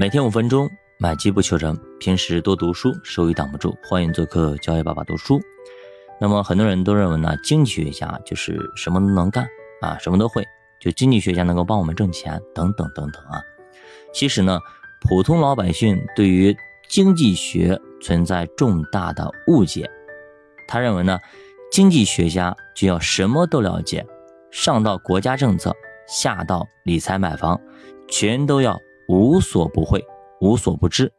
每天五分钟，买机不求人。平时多读书，收益挡不住。欢迎做客教育爸爸读书。那么很多人都认为呢，经济学家就是什么都能干啊，什么都会，就经济学家能够帮我们挣钱等等等等啊。其实呢，普通老百姓对于经济学存在重大的误解。他认为呢，经济学家就要什么都了解，上到国家政策，下到理财买房，全都要。无所不会，无所不知。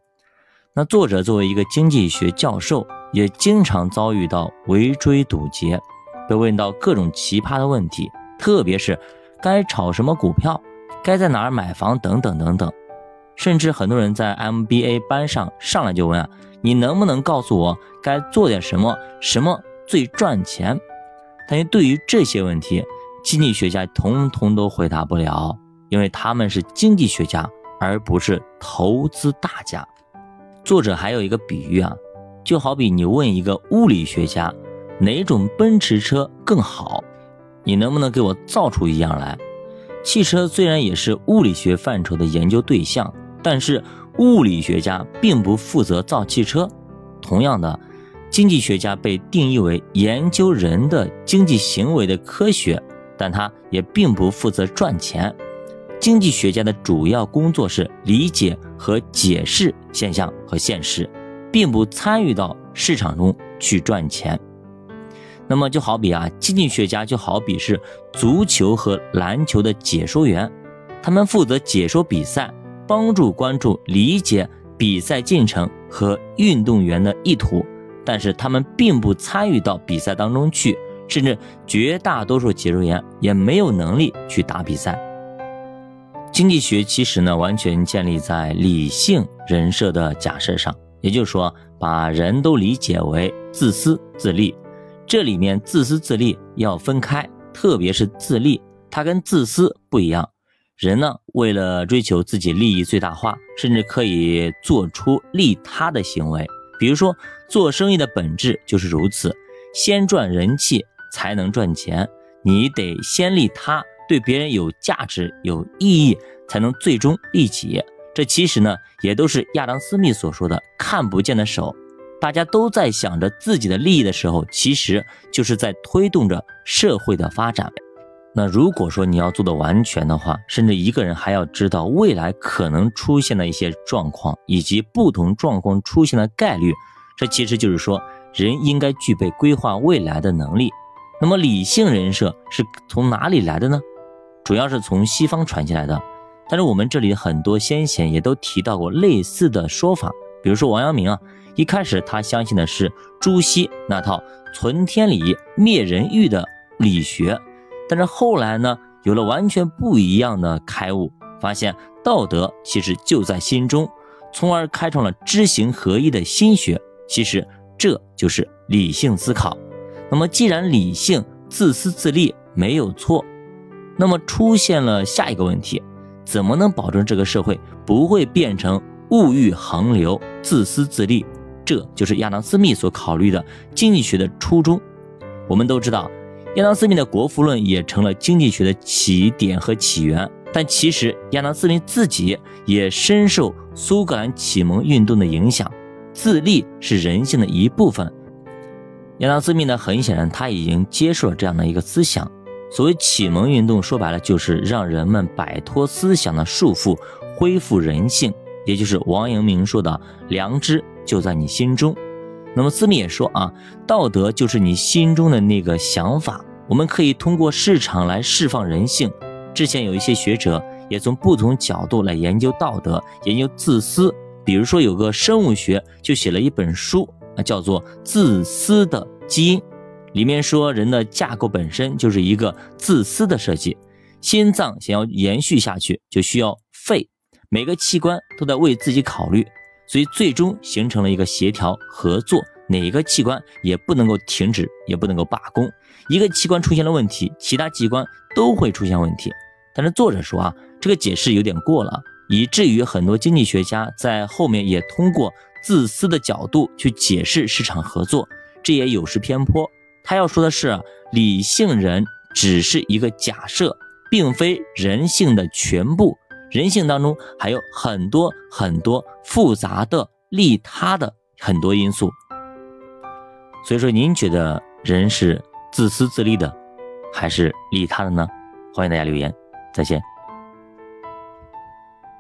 那作者作为一个经济学教授，也经常遭遇到围追堵截，被问到各种奇葩的问题，特别是该炒什么股票，该在哪儿买房等等等等。甚至很多人在 MBA 班上上来就问啊，你能不能告诉我该做点什么，什么最赚钱？但是对于这些问题，经济学家统统都回答不了，因为他们是经济学家。而不是投资大家。作者还有一个比喻啊，就好比你问一个物理学家哪种奔驰车更好，你能不能给我造出一样来？汽车虽然也是物理学范畴的研究对象，但是物理学家并不负责造汽车。同样的，经济学家被定义为研究人的经济行为的科学，但他也并不负责赚钱。经济学家的主要工作是理解和解释现象和现实，并不参与到市场中去赚钱。那么就好比啊，经济学家就好比是足球和篮球的解说员，他们负责解说比赛，帮助观众理解比赛进程和运动员的意图，但是他们并不参与到比赛当中去，甚至绝大多数解说员也没有能力去打比赛。经济学其实呢，完全建立在理性人设的假设上，也就是说，把人都理解为自私自利。这里面自私自利要分开，特别是自利，它跟自私不一样。人呢，为了追求自己利益最大化，甚至可以做出利他的行为。比如说，做生意的本质就是如此，先赚人气才能赚钱，你得先利他。对别人有价值、有意义，才能最终利己。这其实呢，也都是亚当·斯密所说的“看不见的手”。大家都在想着自己的利益的时候，其实就是在推动着社会的发展。那如果说你要做的完全的话，甚至一个人还要知道未来可能出现的一些状况，以及不同状况出现的概率。这其实就是说，人应该具备规划未来的能力。那么，理性人设是从哪里来的呢？主要是从西方传进来的，但是我们这里很多先贤也都提到过类似的说法，比如说王阳明啊，一开始他相信的是朱熹那套存天理灭人欲的理学，但是后来呢，有了完全不一样的开悟，发现道德其实就在心中，从而开创了知行合一的心学。其实这就是理性思考。那么既然理性自私自利没有错。那么出现了下一个问题，怎么能保证这个社会不会变成物欲横流、自私自利？这就是亚当·斯密所考虑的经济学的初衷。我们都知道，亚当·斯密的《国富论》也成了经济学的起点和起源。但其实，亚当·斯密自己也深受苏格兰启蒙运动的影响，自利是人性的一部分。亚当·斯密呢，很显然他已经接受了这样的一个思想。所谓启蒙运动，说白了就是让人们摆脱思想的束缚，恢复人性，也就是王阳明说的“良知就在你心中”。那么斯密也说啊，道德就是你心中的那个想法。我们可以通过市场来释放人性。之前有一些学者也从不同角度来研究道德，研究自私。比如说有个生物学就写了一本书啊，叫做《自私的基因》。里面说，人的架构本身就是一个自私的设计。心脏想要延续下去，就需要肺，每个器官都在为自己考虑，所以最终形成了一个协调合作。哪一个器官也不能够停止，也不能够罢工。一个器官出现了问题，其他器官都会出现问题。但是作者说啊，这个解释有点过了，以至于很多经济学家在后面也通过自私的角度去解释市场合作，这也有失偏颇。他要说的是，理性人只是一个假设，并非人性的全部。人性当中还有很多很多复杂的利他的很多因素。所以说，您觉得人是自私自利的，还是利他的呢？欢迎大家留言，再见。